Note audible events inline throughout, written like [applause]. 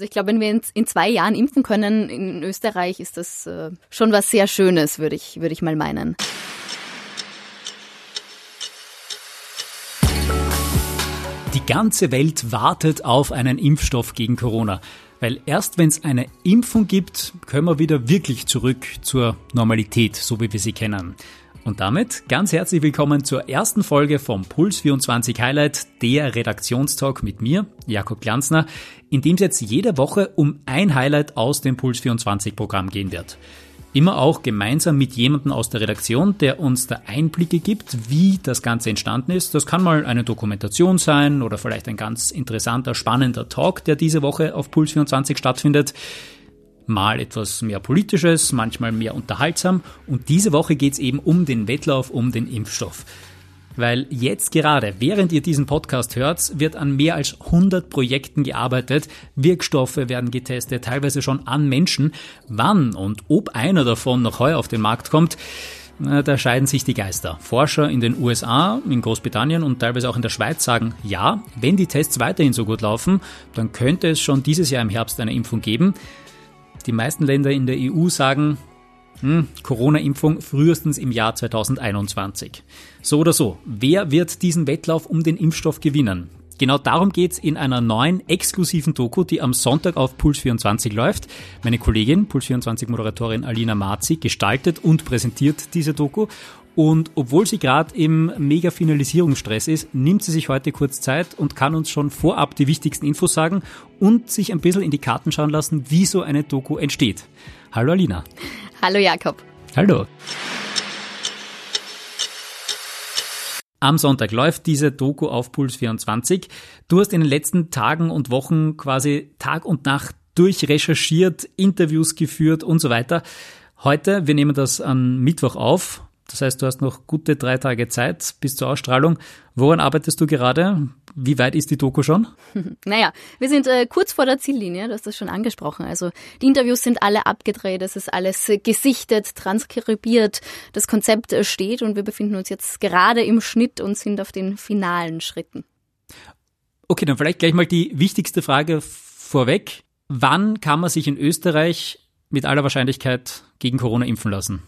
Also ich glaube, wenn wir in, zwei Jahren impfen können in Österreich, ist das äh, schon was sehr Schönes, würde ich, würde ich mal meinen. Die ganze Welt wartet auf einen Impfstoff gegen Corona. Weil erst wenn es eine Impfung gibt, können wir wieder wirklich zurück zur Normalität, so wie wir sie kennen. Und damit ganz herzlich willkommen zur ersten Folge vom Puls 24 Highlight, der Redaktionstalk mit mir, Jakob Glanzner, in dem es jetzt jede Woche um ein Highlight aus dem Puls 24 Programm gehen wird. Immer auch gemeinsam mit jemandem aus der Redaktion, der uns da Einblicke gibt, wie das Ganze entstanden ist. Das kann mal eine Dokumentation sein oder vielleicht ein ganz interessanter, spannender Talk, der diese Woche auf Puls 24 stattfindet mal etwas mehr politisches, manchmal mehr unterhaltsam. Und diese Woche geht es eben um den Wettlauf um den Impfstoff. Weil jetzt gerade, während ihr diesen Podcast hört, wird an mehr als 100 Projekten gearbeitet. Wirkstoffe werden getestet, teilweise schon an Menschen. Wann und ob einer davon noch heuer auf den Markt kommt, da scheiden sich die Geister. Forscher in den USA, in Großbritannien und teilweise auch in der Schweiz sagen, ja, wenn die Tests weiterhin so gut laufen, dann könnte es schon dieses Jahr im Herbst eine Impfung geben. Die meisten Länder in der EU sagen, hm, Corona-Impfung frühestens im Jahr 2021. So oder so, wer wird diesen Wettlauf um den Impfstoff gewinnen? Genau darum geht's in einer neuen exklusiven Doku, die am Sonntag auf Puls24 läuft. Meine Kollegin, Puls24-Moderatorin Alina Marzi, gestaltet und präsentiert diese Doku. Und obwohl sie gerade im Mega-Finalisierungsstress ist, nimmt sie sich heute kurz Zeit und kann uns schon vorab die wichtigsten Infos sagen und sich ein bisschen in die Karten schauen lassen, wie so eine Doku entsteht. Hallo Alina. Hallo Jakob. Hallo. Am Sonntag läuft diese Doku auf Puls 24. Du hast in den letzten Tagen und Wochen quasi Tag und Nacht durchrecherchiert, Interviews geführt und so weiter. Heute, wir nehmen das am Mittwoch auf, das heißt, du hast noch gute drei Tage Zeit bis zur Ausstrahlung. Woran arbeitest du gerade? Wie weit ist die Doku schon? [laughs] Naja, wir sind äh, kurz vor der Ziellinie, du hast das schon angesprochen. Also die Interviews sind alle abgedreht, es ist alles äh, gesichtet, transkribiert, das Konzept äh, steht und wir befinden uns jetzt gerade im Schnitt und sind auf den finalen Schritten. Okay, dann vielleicht gleich mal die wichtigste Frage vorweg. Wann kann man sich in Österreich mit aller Wahrscheinlichkeit gegen Corona impfen lassen?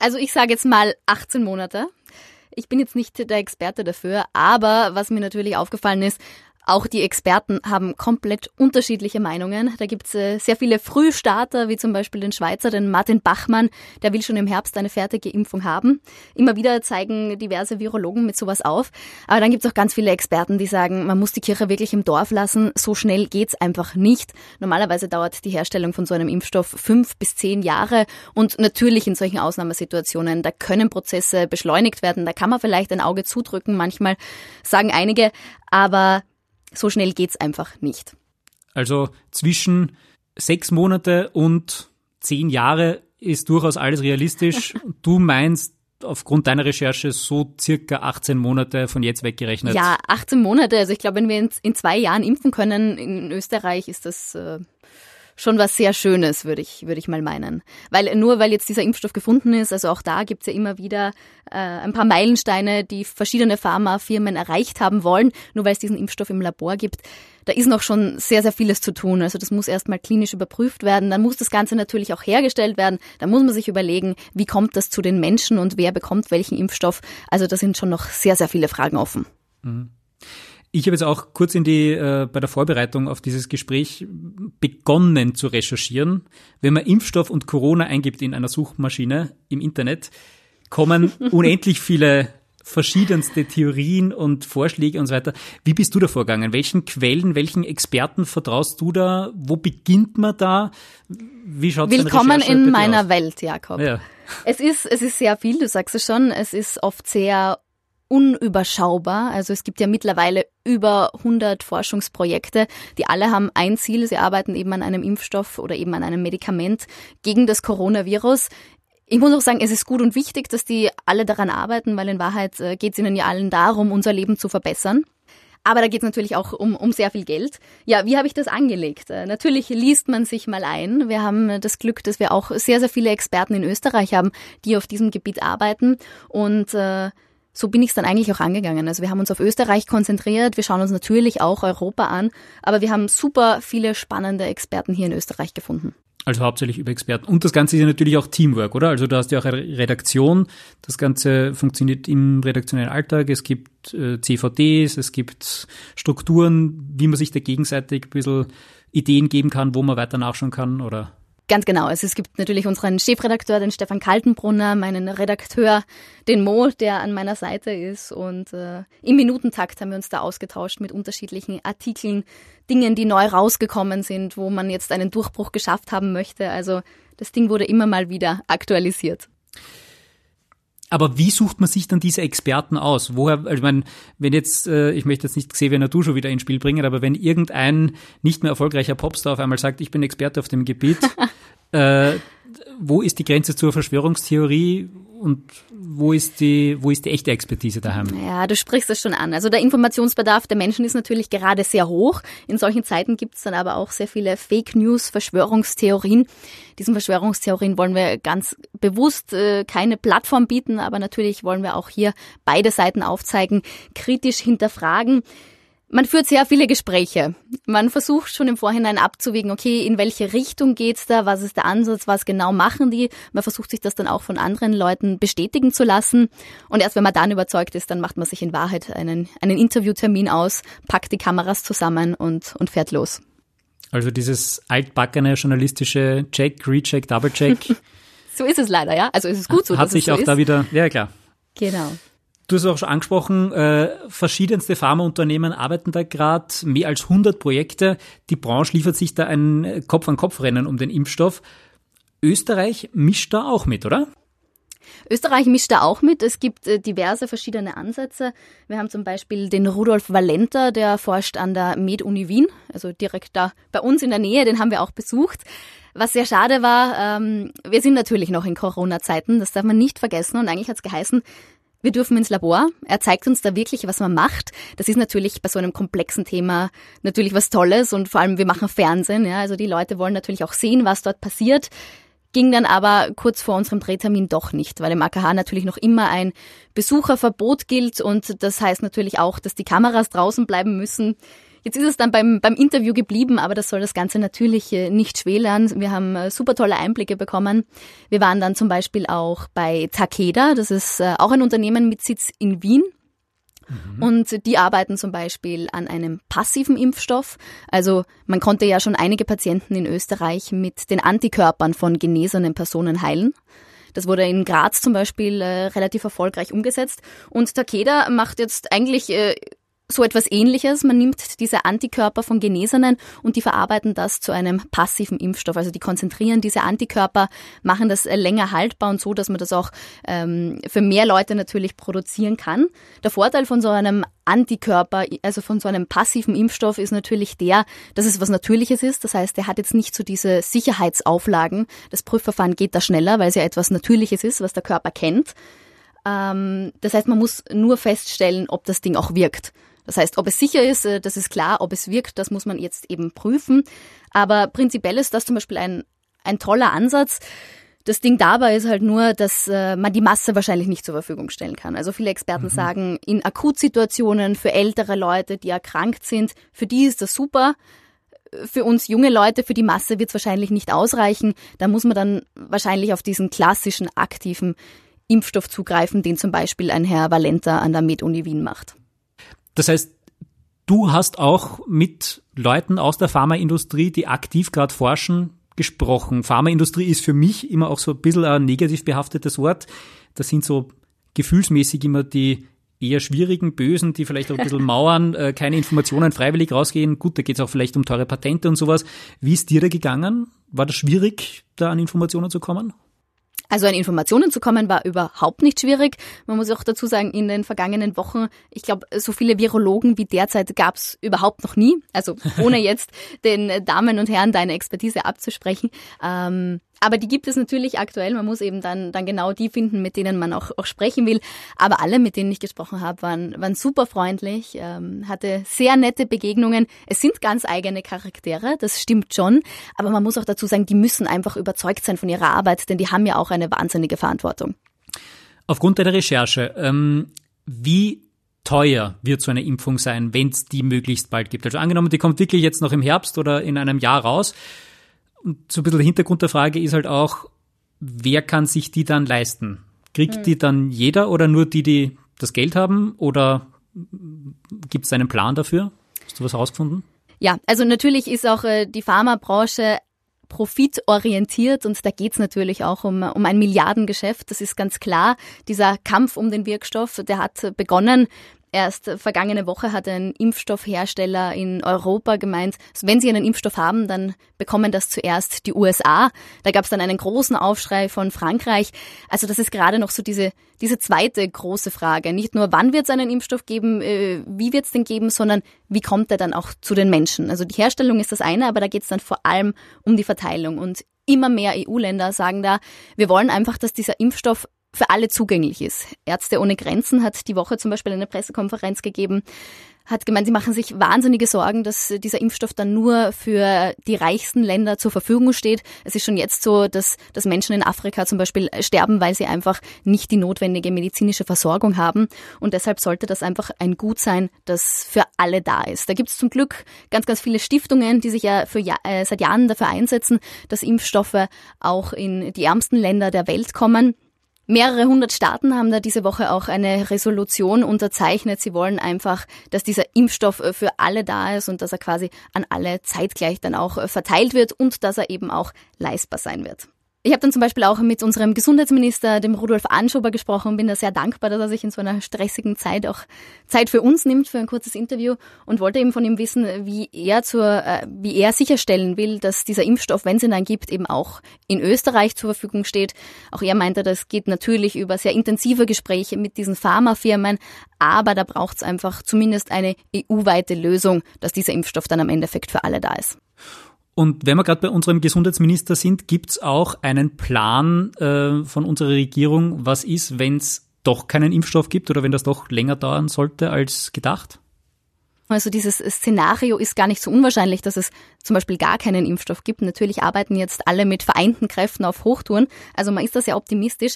Also ich sage jetzt mal 18 Monate. Ich bin jetzt nicht der Experte dafür, aber was mir natürlich aufgefallen ist, auch die Experten haben komplett unterschiedliche Meinungen. Da gibt es äh, sehr viele Frühstarter, wie zum Beispiel den Schweizer, den Martin Bachmann, der will schon im Herbst eine fertige Impfung haben. Immer wieder zeigen diverse Virologen mit sowas auf. Aber dann gibt es auch ganz viele Experten, die sagen, man muss die Kirche wirklich im Dorf lassen. So schnell geht's einfach nicht. Normalerweise dauert die Herstellung von so einem Impfstoff fünf bis zehn Jahre. Und natürlich in solchen Ausnahmesituationen, da können Prozesse beschleunigt werden. Da kann man vielleicht ein Auge zudrücken. Manchmal sagen einige, aber so schnell geht's einfach nicht. Also zwischen sechs Monate und zehn Jahre ist durchaus alles realistisch. [laughs] du meinst, aufgrund deiner Recherche so circa 18 Monate von jetzt weggerechnet? Ja, 18 Monate. Also ich glaube, wenn wir in zwei Jahren impfen können in Österreich, ist das äh, schon was sehr Schönes, würde ich, würde ich mal meinen. Weil nur weil jetzt dieser Impfstoff gefunden ist, also auch da gibt's ja immer wieder äh, ein paar Meilensteine, die verschiedene Pharmafirmen erreicht haben wollen, nur weil es diesen Impfstoff im Labor gibt. Da ist noch schon sehr, sehr vieles zu tun. Also das muss erstmal klinisch überprüft werden. Dann muss das Ganze natürlich auch hergestellt werden. Da muss man sich überlegen, wie kommt das zu den Menschen und wer bekommt welchen Impfstoff. Also da sind schon noch sehr, sehr viele Fragen offen. Mhm. Ich habe jetzt auch kurz in die, äh, bei der Vorbereitung auf dieses Gespräch begonnen zu recherchieren. Wenn man Impfstoff und Corona eingibt in einer Suchmaschine im Internet, kommen [laughs] unendlich viele verschiedenste Theorien und Vorschläge und so weiter. Wie bist du da vorgegangen? Welchen Quellen, welchen Experten vertraust du da? Wo beginnt man da? Wie schaut Willkommen in meiner aus? Welt, Jakob. Ja. Es ist, es ist sehr viel, du sagst es schon. Es ist oft sehr unüberschaubar. Also es gibt ja mittlerweile über 100 Forschungsprojekte, die alle haben ein Ziel. Sie arbeiten eben an einem Impfstoff oder eben an einem Medikament gegen das Coronavirus. Ich muss auch sagen, es ist gut und wichtig, dass die alle daran arbeiten, weil in Wahrheit äh, geht es ihnen ja allen darum, unser Leben zu verbessern. Aber da geht es natürlich auch um, um sehr viel Geld. Ja, wie habe ich das angelegt? Äh, natürlich liest man sich mal ein. Wir haben das Glück, dass wir auch sehr, sehr viele Experten in Österreich haben, die auf diesem Gebiet arbeiten. Und äh, so bin ich es dann eigentlich auch angegangen. Also wir haben uns auf Österreich konzentriert, wir schauen uns natürlich auch Europa an, aber wir haben super viele spannende Experten hier in Österreich gefunden. Also hauptsächlich über Experten. Und das Ganze ist ja natürlich auch Teamwork, oder? Also du hast ja auch eine Redaktion. Das Ganze funktioniert im redaktionellen Alltag. Es gibt äh, CVDs, es gibt Strukturen, wie man sich da gegenseitig ein bisschen Ideen geben kann, wo man weiter nachschauen kann, oder? Ganz genau. Also es gibt natürlich unseren Chefredakteur, den Stefan Kaltenbrunner, meinen Redakteur, den Mo, der an meiner Seite ist. Und äh, im Minutentakt haben wir uns da ausgetauscht mit unterschiedlichen Artikeln, Dingen, die neu rausgekommen sind, wo man jetzt einen Durchbruch geschafft haben möchte. Also das Ding wurde immer mal wieder aktualisiert. Aber wie sucht man sich dann diese Experten aus? Woher, also ich meine, wenn jetzt, äh, ich möchte jetzt nicht Xavier Nadu schon wieder ins Spiel bringen, aber wenn irgendein nicht mehr erfolgreicher Popstar auf einmal sagt, ich bin Experte auf dem Gebiet, [laughs] äh, wo ist die Grenze zur Verschwörungstheorie und wo ist die, wo ist die echte Expertise daheim? Ja, du sprichst es schon an. Also der Informationsbedarf der Menschen ist natürlich gerade sehr hoch. In solchen Zeiten gibt es dann aber auch sehr viele Fake News, Verschwörungstheorien. Diesen Verschwörungstheorien wollen wir ganz bewusst äh, keine Plattform bieten, aber natürlich wollen wir auch hier beide Seiten aufzeigen, kritisch hinterfragen. Man führt sehr viele Gespräche. Man versucht schon im Vorhinein abzuwägen, okay, in welche Richtung geht's da, was ist der Ansatz, was genau machen die. Man versucht sich das dann auch von anderen Leuten bestätigen zu lassen. Und erst wenn man dann überzeugt ist, dann macht man sich in Wahrheit einen, einen Interviewtermin aus, packt die Kameras zusammen und, und fährt los. Also dieses altbackene journalistische Check, Recheck, Double-Check. [laughs] so ist es leider, ja. Also ist es gut so. Hat sich so auch ist. da wieder, ja klar. Genau. Du hast auch schon angesprochen, äh, verschiedenste Pharmaunternehmen arbeiten da gerade, mehr als 100 Projekte. Die Branche liefert sich da ein Kopf-an-Kopf-Rennen um den Impfstoff. Österreich mischt da auch mit, oder? Österreich mischt da auch mit. Es gibt äh, diverse verschiedene Ansätze. Wir haben zum Beispiel den Rudolf Valenter, der forscht an der Med-Uni Wien, also direkt da bei uns in der Nähe, den haben wir auch besucht. Was sehr schade war, ähm, wir sind natürlich noch in Corona-Zeiten, das darf man nicht vergessen. Und eigentlich hat es geheißen, wir dürfen ins Labor. Er zeigt uns da wirklich, was man macht. Das ist natürlich bei so einem komplexen Thema natürlich was Tolles und vor allem wir machen Fernsehen. Ja, also die Leute wollen natürlich auch sehen, was dort passiert. Ging dann aber kurz vor unserem Drehtermin doch nicht, weil im AKH natürlich noch immer ein Besucherverbot gilt und das heißt natürlich auch, dass die Kameras draußen bleiben müssen. Jetzt ist es dann beim, beim Interview geblieben, aber das soll das Ganze natürlich äh, nicht schmälern. Wir haben äh, super tolle Einblicke bekommen. Wir waren dann zum Beispiel auch bei Takeda, das ist äh, auch ein Unternehmen mit Sitz in Wien. Mhm. Und die arbeiten zum Beispiel an einem passiven Impfstoff. Also man konnte ja schon einige Patienten in Österreich mit den Antikörpern von genesenen Personen heilen. Das wurde in Graz zum Beispiel äh, relativ erfolgreich umgesetzt. Und Takeda macht jetzt eigentlich äh, so etwas ähnliches. Man nimmt diese Antikörper von Genesenen und die verarbeiten das zu einem passiven Impfstoff. Also die konzentrieren diese Antikörper, machen das länger haltbar und so, dass man das auch ähm, für mehr Leute natürlich produzieren kann. Der Vorteil von so einem Antikörper, also von so einem passiven Impfstoff ist natürlich der, dass es was Natürliches ist. Das heißt, er hat jetzt nicht so diese Sicherheitsauflagen. Das Prüfverfahren geht da schneller, weil es ja etwas Natürliches ist, was der Körper kennt. Ähm, das heißt, man muss nur feststellen, ob das Ding auch wirkt. Das heißt, ob es sicher ist, äh, das ist klar, ob es wirkt, das muss man jetzt eben prüfen. Aber prinzipiell ist das zum Beispiel ein, ein toller Ansatz. Das Ding dabei ist halt nur, dass äh, man die Masse wahrscheinlich nicht zur Verfügung stellen kann. Also viele Experten mhm. sagen, in Akutsituationen für ältere Leute, die erkrankt sind, für die ist das super. Für uns junge Leute, für die Masse wird es wahrscheinlich nicht ausreichen. Da muss man dann wahrscheinlich auf diesen klassischen aktiven Impfstoff zugreifen, den zum Beispiel ein Herr Valenta an der Med-Uni Wien macht. Das heißt, du hast auch mit Leuten aus der Pharmaindustrie, die aktiv gerade forschen, gesprochen. Pharmaindustrie ist für mich immer auch so ein bisschen ein negativ behaftetes Wort. Das sind so gefühlsmäßig immer die eher schwierigen, bösen, die vielleicht auch ein bisschen [laughs] mauern, äh, keine Informationen freiwillig rausgehen. Gut, da geht es auch vielleicht um teure Patente und sowas. Wie ist dir da gegangen? War das schwierig, da an Informationen zu kommen? Also an Informationen zu kommen war überhaupt nicht schwierig. Man muss auch dazu sagen, in den vergangenen Wochen, ich glaube, so viele Virologen wie derzeit gab es überhaupt noch nie. Also ohne [laughs] jetzt den Damen und Herren deine Expertise abzusprechen. Ähm, aber die gibt es natürlich aktuell. Man muss eben dann, dann genau die finden, mit denen man auch, auch sprechen will. Aber alle, mit denen ich gesprochen habe, waren, waren super freundlich, ähm, hatte sehr nette Begegnungen. Es sind ganz eigene Charaktere, das stimmt schon. Aber man muss auch dazu sagen, die müssen einfach überzeugt sein von ihrer Arbeit, denn die haben ja auch eine wahnsinnige Verantwortung. Aufgrund deiner Recherche, ähm, Wie teuer wird so eine Impfung sein, wenn es die möglichst bald gibt? Also angenommen, die kommt wirklich jetzt noch im Herbst oder in einem Jahr raus. Und so ein bisschen der Hintergrund der Frage ist halt auch, wer kann sich die dann leisten? Kriegt hm. die dann jeder oder nur die, die das Geld haben? Oder gibt es einen Plan dafür? Hast du was herausgefunden? Ja, also natürlich ist auch äh, die Pharmabranche profitorientiert und da geht's natürlich auch um, um ein Milliardengeschäft. Das ist ganz klar. Dieser Kampf um den Wirkstoff, der hat begonnen Erst vergangene Woche hat ein Impfstoffhersteller in Europa gemeint, wenn sie einen Impfstoff haben, dann bekommen das zuerst die USA. Da gab es dann einen großen Aufschrei von Frankreich. Also das ist gerade noch so diese, diese zweite große Frage. Nicht nur, wann wird es einen Impfstoff geben, äh, wie wird es den geben, sondern wie kommt er dann auch zu den Menschen. Also die Herstellung ist das eine, aber da geht es dann vor allem um die Verteilung. Und immer mehr EU-Länder sagen da, wir wollen einfach, dass dieser Impfstoff für alle zugänglich ist. Ärzte ohne Grenzen hat die Woche zum Beispiel eine Pressekonferenz gegeben, hat gemeint, sie machen sich wahnsinnige Sorgen, dass dieser Impfstoff dann nur für die reichsten Länder zur Verfügung steht. Es ist schon jetzt so, dass, dass Menschen in Afrika zum Beispiel sterben, weil sie einfach nicht die notwendige medizinische Versorgung haben. Und deshalb sollte das einfach ein Gut sein, das für alle da ist. Da gibt es zum Glück ganz, ganz viele Stiftungen, die sich ja für, äh, seit Jahren dafür einsetzen, dass Impfstoffe auch in die ärmsten Länder der Welt kommen. Mehrere hundert Staaten haben da diese Woche auch eine Resolution unterzeichnet. Sie wollen einfach, dass dieser Impfstoff äh, für alle da ist und dass er quasi an alle zeitgleich dann auch äh, verteilt wird und dass er eben auch leistbar sein wird. Ich habe dann zum Beispiel auch mit unserem Gesundheitsminister, dem Rudolf Anschober, gesprochen und bin da sehr dankbar, dass er sich in so einer stressigen Zeit auch Zeit für uns nimmt, für ein kurzes Interview und wollte eben von ihm wissen, wie er zur, äh, wie er sicherstellen will, dass dieser Impfstoff, wenn es ihn dann gibt, eben auch in Österreich zur Verfügung steht. Auch er meinte, das geht natürlich über sehr intensive Gespräche mit diesen Pharmafirmen, aber da braucht es einfach zumindest eine EU-weite Lösung, dass dieser Impfstoff dann am Endeffekt für alle da ist. Und wenn wir gerade bei unserem Gesundheitsminister sind, gibt es auch einen Plan äh, von unserer Regierung, was ist, wenn es doch keinen Impfstoff gibt oder wenn das doch länger dauern sollte als gedacht? Also dieses Szenario ist gar nicht so unwahrscheinlich, dass es zum Beispiel gar keinen Impfstoff gibt. Natürlich arbeiten jetzt alle mit vereinten Kräften auf Hochtouren. Also man ist da sehr optimistisch.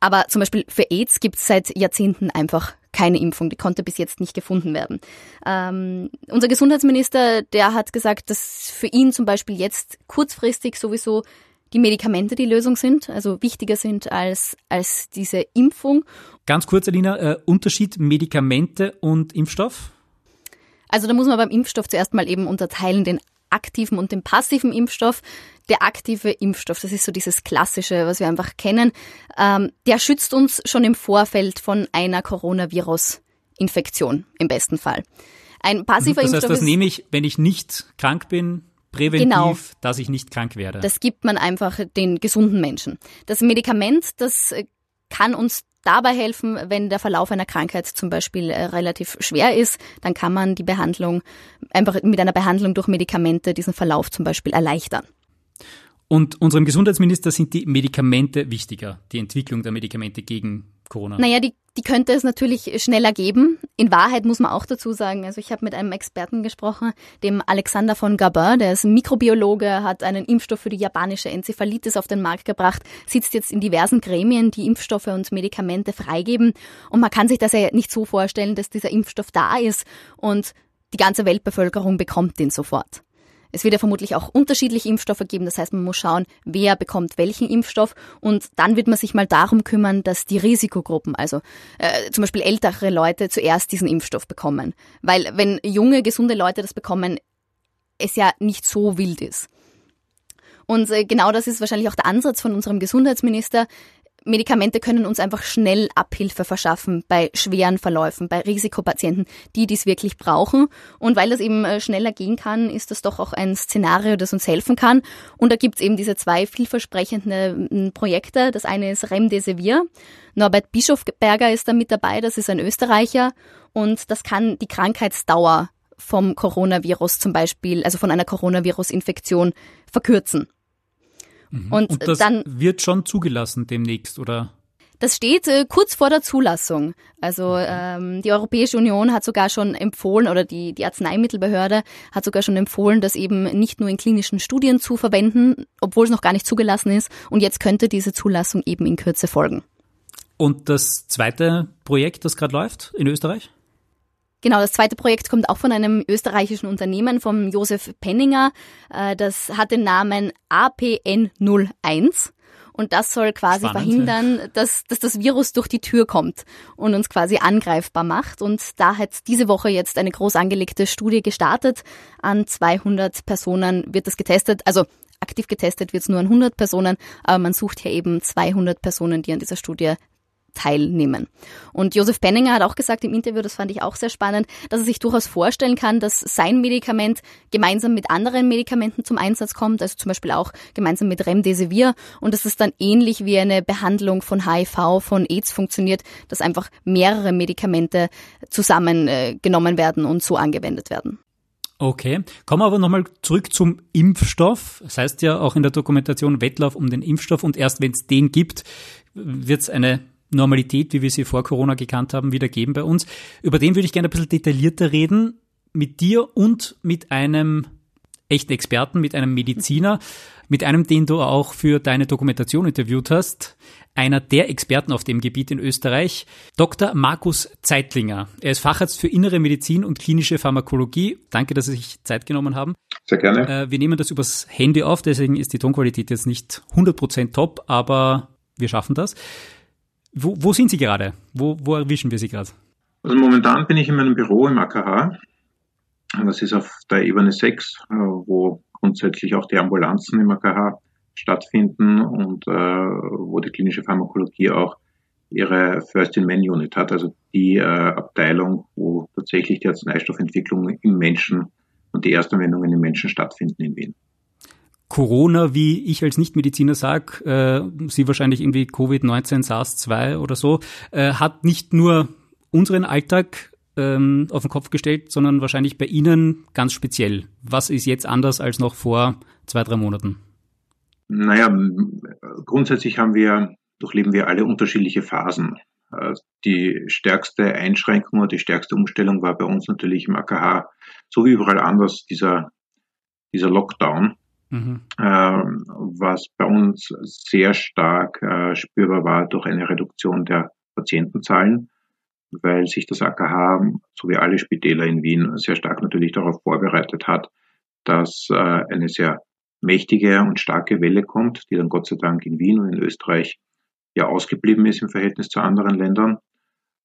Aber zum Beispiel für AIDS gibt es seit Jahrzehnten einfach keine Impfung, die konnte bis jetzt nicht gefunden werden. Ähm, unser Gesundheitsminister, der hat gesagt, dass für ihn zum Beispiel jetzt kurzfristig sowieso die Medikamente die Lösung sind, also wichtiger sind als, als diese Impfung. Ganz kurz, Alina, äh, Unterschied Medikamente und Impfstoff? Also da muss man beim Impfstoff zuerst mal eben unterteilen den aktiven und den passiven Impfstoff. Der aktive Impfstoff, das ist so dieses klassische, was wir einfach kennen, ähm, der schützt uns schon im Vorfeld von einer Coronavirus-Infektion im besten Fall. Ein passiver das heißt, Impfstoff. Das nehme ich, wenn ich nicht krank bin, präventiv, genau. dass ich nicht krank werde. Das gibt man einfach den gesunden Menschen. Das Medikament, das kann uns dabei helfen, wenn der Verlauf einer Krankheit zum Beispiel äh, relativ schwer ist, dann kann man die Behandlung einfach mit einer Behandlung durch Medikamente diesen Verlauf zum Beispiel erleichtern. Und unserem Gesundheitsminister sind die Medikamente wichtiger, die Entwicklung der Medikamente gegen Corona? Naja, die, die könnte es natürlich schneller geben. In Wahrheit muss man auch dazu sagen, also ich habe mit einem Experten gesprochen, dem Alexander von Gabin, der ist Mikrobiologe, hat einen Impfstoff für die japanische Enzephalitis auf den Markt gebracht, sitzt jetzt in diversen Gremien, die Impfstoffe und Medikamente freigeben. Und man kann sich das ja nicht so vorstellen, dass dieser Impfstoff da ist und die ganze Weltbevölkerung bekommt den sofort. Es wird ja vermutlich auch unterschiedliche Impfstoffe geben. Das heißt, man muss schauen, wer bekommt welchen Impfstoff. Und dann wird man sich mal darum kümmern, dass die Risikogruppen, also äh, zum Beispiel ältere Leute, zuerst diesen Impfstoff bekommen. Weil wenn junge, gesunde Leute das bekommen, es ja nicht so wild ist. Und äh, genau das ist wahrscheinlich auch der Ansatz von unserem Gesundheitsminister. Medikamente können uns einfach schnell Abhilfe verschaffen bei schweren Verläufen, bei Risikopatienten, die dies wirklich brauchen. Und weil das eben äh, schneller gehen kann, ist das doch auch ein Szenario, das uns helfen kann. Und da gibt's eben diese zwei vielversprechenden Projekte. Das eine ist Remdesivir. Norbert Bischofberger ist da mit dabei, das ist ein Österreicher. Und das kann die Krankheitsdauer vom Coronavirus zum Beispiel, also von einer Coronavirus-Infektion verkürzen. Mhm. Und, Und das dann wird schon zugelassen demnächst, oder? Das steht äh, kurz vor der Zulassung. Also ähm, die Europäische Union hat sogar schon empfohlen, oder die, die Arzneimittelbehörde hat sogar schon empfohlen, das eben nicht nur in klinischen Studien zu verwenden, obwohl es noch gar nicht zugelassen ist. Und jetzt könnte diese Zulassung eben in Kürze folgen. Und das zweite Projekt, das gerade läuft in Österreich? Genau, das zweite Projekt kommt auch von einem österreichischen Unternehmen, vom Josef Penninger. Äh, das hat den Namen APN01. Und das soll quasi Spannend, verhindern, dass, dass das Virus durch die Tür kommt und uns quasi angreifbar macht. Und da hat diese Woche jetzt eine groß angelegte Studie gestartet. An 200 Personen wird das getestet. Also aktiv getestet wird es nur an 100 Personen, aber man sucht hier eben 200 Personen, die an dieser Studie teilnehmen. Und Josef Penninger hat auch gesagt im Interview, das fand ich auch sehr spannend, dass er sich durchaus vorstellen kann, dass sein Medikament gemeinsam mit anderen Medikamenten zum Einsatz kommt, also zum Beispiel auch gemeinsam mit Remdesivir und dass es dann ähnlich wie eine Behandlung von HIV, von AIDS funktioniert, dass einfach mehrere Medikamente zusammengenommen äh, werden und so angewendet werden. Okay, kommen wir aber nochmal zurück zum Impfstoff. Das heißt ja auch in der Dokumentation Wettlauf um den Impfstoff und erst wenn es den gibt, wird es eine Normalität, wie wir sie vor Corona gekannt haben, wieder geben bei uns. Über den würde ich gerne ein bisschen detaillierter reden, mit dir und mit einem echten Experten, mit einem Mediziner, mit einem, den du auch für deine Dokumentation interviewt hast, einer der Experten auf dem Gebiet in Österreich, Dr. Markus Zeitlinger. Er ist Facharzt für Innere Medizin und klinische Pharmakologie. Danke, dass Sie sich Zeit genommen haben. Sehr gerne. Äh, wir nehmen das übers Handy auf, deswegen ist die Tonqualität jetzt nicht 100% top, aber wir schaffen das. Wo, wo sind Sie gerade? Wo, wo erwischen wir Sie gerade? Also momentan bin ich in meinem Büro im AKH. Das ist auf der Ebene 6, äh, wo grundsätzlich auch die Ambulanzen im AKH stattfinden und äh, wo die klinische Pharmakologie auch ihre First-in-Man-Unit hat, also die äh, Abteilung, wo tatsächlich die Arzneistoffentwicklung im Menschen und die Erstanwendungen im Menschen stattfinden in Wien. Corona, wie ich als Nichtmediziner sage, äh, Sie wahrscheinlich irgendwie Covid-19, SARS-2 oder so, äh, hat nicht nur unseren Alltag ähm, auf den Kopf gestellt, sondern wahrscheinlich bei Ihnen ganz speziell. Was ist jetzt anders als noch vor zwei, drei Monaten? Naja, grundsätzlich haben wir, durchleben wir alle unterschiedliche Phasen. Äh, die stärkste Einschränkung und die stärkste Umstellung war bei uns natürlich im AKH, so wie überall anders, dieser, dieser Lockdown Mhm. Ähm, was bei uns sehr stark äh, spürbar war durch eine Reduktion der Patientenzahlen, weil sich das AKH, so wie alle Spitäler in Wien, sehr stark natürlich darauf vorbereitet hat, dass äh, eine sehr mächtige und starke Welle kommt, die dann Gott sei Dank in Wien und in Österreich ja ausgeblieben ist im Verhältnis zu anderen Ländern.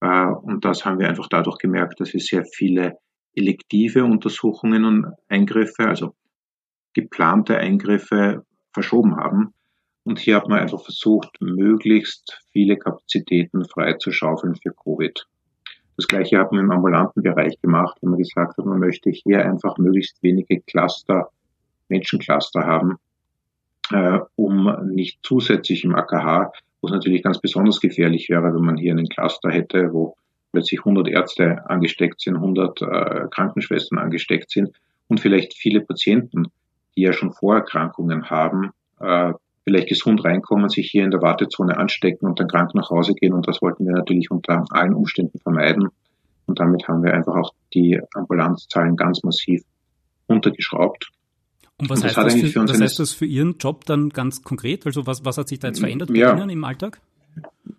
Äh, und das haben wir einfach dadurch gemerkt, dass wir sehr viele elektive Untersuchungen und Eingriffe, also geplante Eingriffe verschoben haben. Und hier hat man einfach versucht, möglichst viele Kapazitäten freizuschaufeln für Covid. Das gleiche hat man im ambulanten Bereich gemacht, wo man gesagt hat, man möchte hier einfach möglichst wenige Cluster, Menschencluster haben, äh, um nicht zusätzlich im AKH, wo es natürlich ganz besonders gefährlich wäre, wenn man hier einen Cluster hätte, wo plötzlich 100 Ärzte angesteckt sind, 100 äh, Krankenschwestern angesteckt sind und vielleicht viele Patienten die ja schon Vorerkrankungen haben, äh, vielleicht gesund reinkommen, sich hier in der Wartezone anstecken und dann krank nach Hause gehen. Und das wollten wir natürlich unter allen Umständen vermeiden. Und damit haben wir einfach auch die Ambulanzzahlen ganz massiv untergeschraubt. Und was, und heißt, das, für, was heißt das für Ihren Job dann ganz konkret? Also was, was hat sich da jetzt verändert bei ja, Ihnen im Alltag?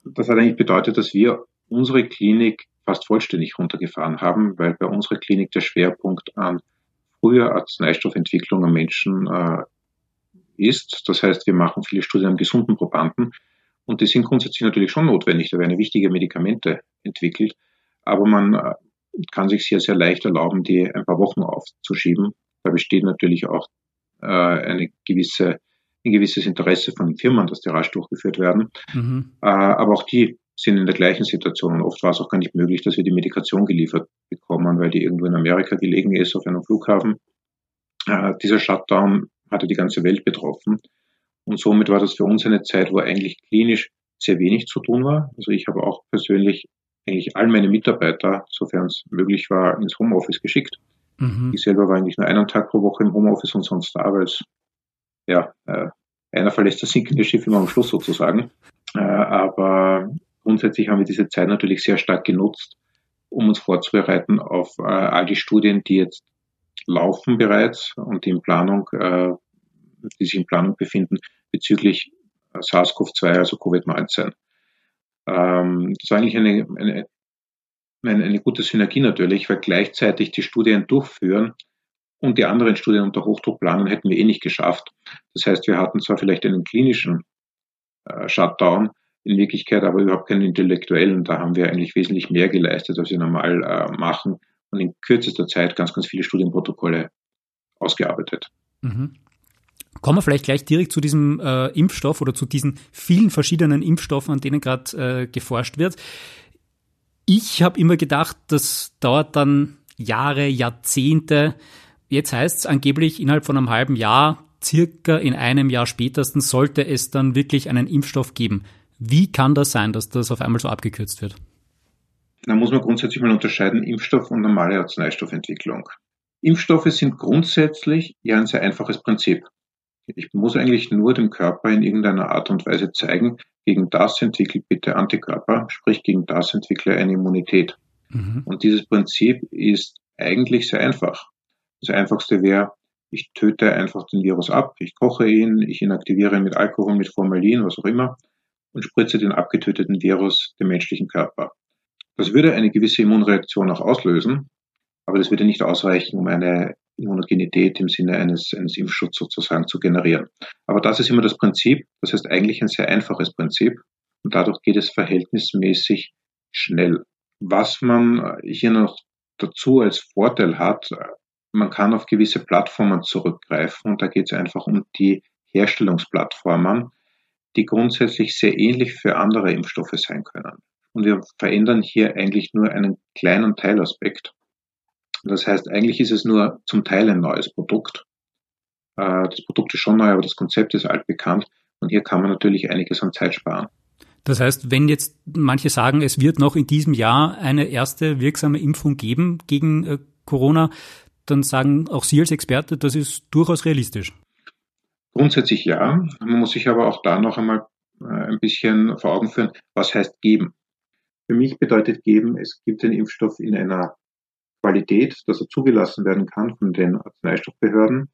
Das hat eigentlich bedeutet, dass wir unsere Klinik fast vollständig runtergefahren haben, weil bei unserer Klinik der Schwerpunkt an frühe Arzneistoffentwicklung am Menschen äh, ist. Das heißt, wir machen viele Studien an gesunden Probanden und die sind grundsätzlich natürlich schon notwendig. Da werden wichtige Medikamente entwickelt, aber man äh, kann sich sehr, sehr leicht erlauben, die ein paar Wochen aufzuschieben. Da besteht natürlich auch äh, eine gewisse, ein gewisses Interesse von den Firmen, dass die rasch durchgeführt werden. Mhm. Äh, aber auch die sind in der gleichen Situation. Und oft war es auch gar nicht möglich, dass wir die Medikation geliefert bekommen, weil die irgendwo in Amerika gelegen ist, auf einem Flughafen. Äh, dieser Shutdown hatte die ganze Welt betroffen. Und somit war das für uns eine Zeit, wo eigentlich klinisch sehr wenig zu tun war. Also ich habe auch persönlich eigentlich all meine Mitarbeiter, sofern es möglich war, ins Homeoffice geschickt. Mhm. Ich selber war eigentlich nur einen Tag pro Woche im Homeoffice und sonst da, weil es, ja, äh, einer verlässt das sinkende Schiff immer am Schluss sozusagen. Äh, aber Grundsätzlich haben wir diese Zeit natürlich sehr stark genutzt, um uns vorzubereiten auf äh, all die Studien, die jetzt laufen bereits und die in Planung, äh, die sich in Planung befinden bezüglich SARS-CoV-2, also Covid-19. Ähm, das war eigentlich eine, eine, eine, eine gute Synergie natürlich, weil gleichzeitig die Studien durchführen und die anderen Studien unter Hochdruck planen, hätten wir eh nicht geschafft. Das heißt, wir hatten zwar vielleicht einen klinischen äh, Shutdown, in Wirklichkeit aber überhaupt keinen intellektuellen. Da haben wir eigentlich wesentlich mehr geleistet, als wir normal äh, machen und in kürzester Zeit ganz, ganz viele Studienprotokolle ausgearbeitet. Mhm. Kommen wir vielleicht gleich direkt zu diesem äh, Impfstoff oder zu diesen vielen verschiedenen Impfstoffen, an denen gerade äh, geforscht wird. Ich habe immer gedacht, das dauert dann Jahre, Jahrzehnte. Jetzt heißt es angeblich, innerhalb von einem halben Jahr, circa in einem Jahr spätestens, sollte es dann wirklich einen Impfstoff geben. Wie kann das sein, dass das auf einmal so abgekürzt wird? Da muss man grundsätzlich mal unterscheiden Impfstoff und normale Arzneistoffentwicklung. Impfstoffe sind grundsätzlich ja ein sehr einfaches Prinzip. Ich muss eigentlich nur dem Körper in irgendeiner Art und Weise zeigen, gegen das entwickelt bitte Antikörper, sprich gegen das entwickle eine Immunität. Mhm. Und dieses Prinzip ist eigentlich sehr einfach. Das einfachste wäre, ich töte einfach den Virus ab, ich koche ihn, ich inaktiviere ihn mit Alkohol, mit Formalin, was auch immer, und spritze den abgetöteten Virus dem menschlichen Körper. Das würde eine gewisse Immunreaktion auch auslösen, aber das würde nicht ausreichen, um eine Immunogenität im Sinne eines, eines Impfschutzes sozusagen zu generieren. Aber das ist immer das Prinzip. Das heißt eigentlich ein sehr einfaches Prinzip und dadurch geht es verhältnismäßig schnell. Was man hier noch dazu als Vorteil hat, man kann auf gewisse Plattformen zurückgreifen und da geht es einfach um die Herstellungsplattformen, die grundsätzlich sehr ähnlich für andere Impfstoffe sein können. Und wir verändern hier eigentlich nur einen kleinen Teilaspekt. Das heißt, eigentlich ist es nur zum Teil ein neues Produkt. Äh, das Produkt ist schon neu, aber das Konzept ist altbekannt. Und hier kann man natürlich einiges an Zeit sparen. Das heißt, wenn jetzt manche sagen, es wird noch in diesem Jahr eine erste wirksame Impfung geben gegen äh, Corona, dann sagen auch Sie als Experte, das ist durchaus realistisch. Grundsätzlich ja. Man muss sich aber auch da noch einmal äh, ein bisschen vor Augen führen, was heißt geben. Für mich bedeutet geben, es gibt den Impfstoff in einer Qualität, dass er zugelassen werden kann von den Arzneistoffbehörden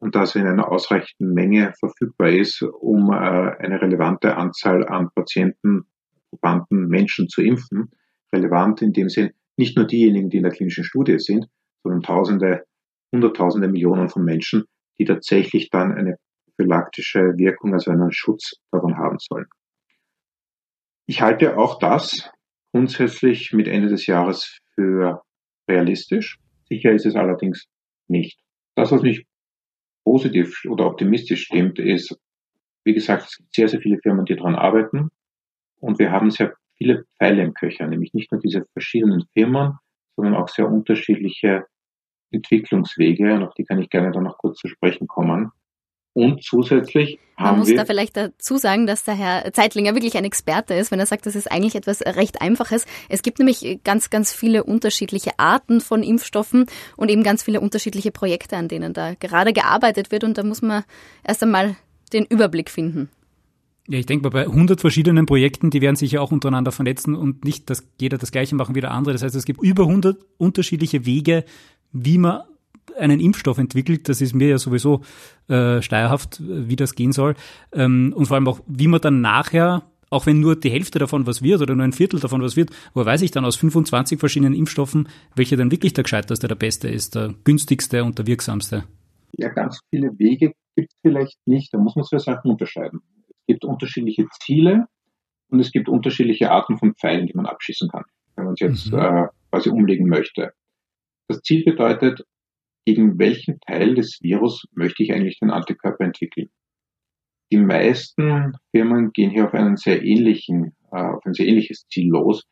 und dass er in einer ausreichenden Menge verfügbar ist, um äh, eine relevante Anzahl an Patienten, Probanden, Menschen zu impfen. Relevant in dem Sinn nicht nur diejenigen, die in der klinischen Studie sind, sondern Tausende, Hunderttausende, Millionen von Menschen, die tatsächlich dann eine prophylaktische Wirkung, also einen Schutz davon haben sollen. Ich halte auch das grundsätzlich mit Ende des Jahres für realistisch. Sicher ist es allerdings nicht. Das, was mich positiv oder optimistisch stimmt, ist, wie gesagt, es gibt sehr, sehr viele Firmen, die daran arbeiten. Und wir haben sehr viele Pfeile im Köcher, nämlich nicht nur diese verschiedenen Firmen, sondern auch sehr unterschiedliche Entwicklungswege. Und auf die kann ich gerne dann noch kurz zu sprechen kommen. Und zusätzlich haben Man muss wir da vielleicht dazu sagen, dass der Herr Zeitlinger wirklich ein Experte ist, wenn er sagt, das ist eigentlich etwas recht Einfaches. Es gibt nämlich ganz, ganz viele unterschiedliche Arten von Impfstoffen und eben ganz viele unterschiedliche Projekte, an denen da gerade gearbeitet wird. Und da muss man erst einmal den Überblick finden. Ja, ich denke mal, bei 100 verschiedenen Projekten, die werden sich ja auch untereinander vernetzen und nicht, dass jeder das Gleiche machen wie der andere. Das heißt, es gibt über 100 unterschiedliche Wege, wie man einen Impfstoff entwickelt, das ist mir ja sowieso äh, steierhaft, wie das gehen soll. Ähm, und vor allem auch, wie man dann nachher, auch wenn nur die Hälfte davon was wird oder nur ein Viertel davon was wird, wo weiß ich dann aus 25 verschiedenen Impfstoffen, welcher dann wirklich der gescheiterste, der beste ist, der günstigste und der wirksamste? Ja, ganz viele Wege gibt es vielleicht nicht. Da muss man zwei Sachen unterscheiden. Es gibt unterschiedliche Ziele und es gibt unterschiedliche Arten von Pfeilen, die man abschießen kann, wenn man es jetzt mhm. äh, quasi umlegen möchte. Das Ziel bedeutet, gegen welchen Teil des Virus möchte ich eigentlich den Antikörper entwickeln. Die meisten Firmen gehen hier auf einen sehr ähnlichen, äh, auf ein sehr ähnliches Ziel los,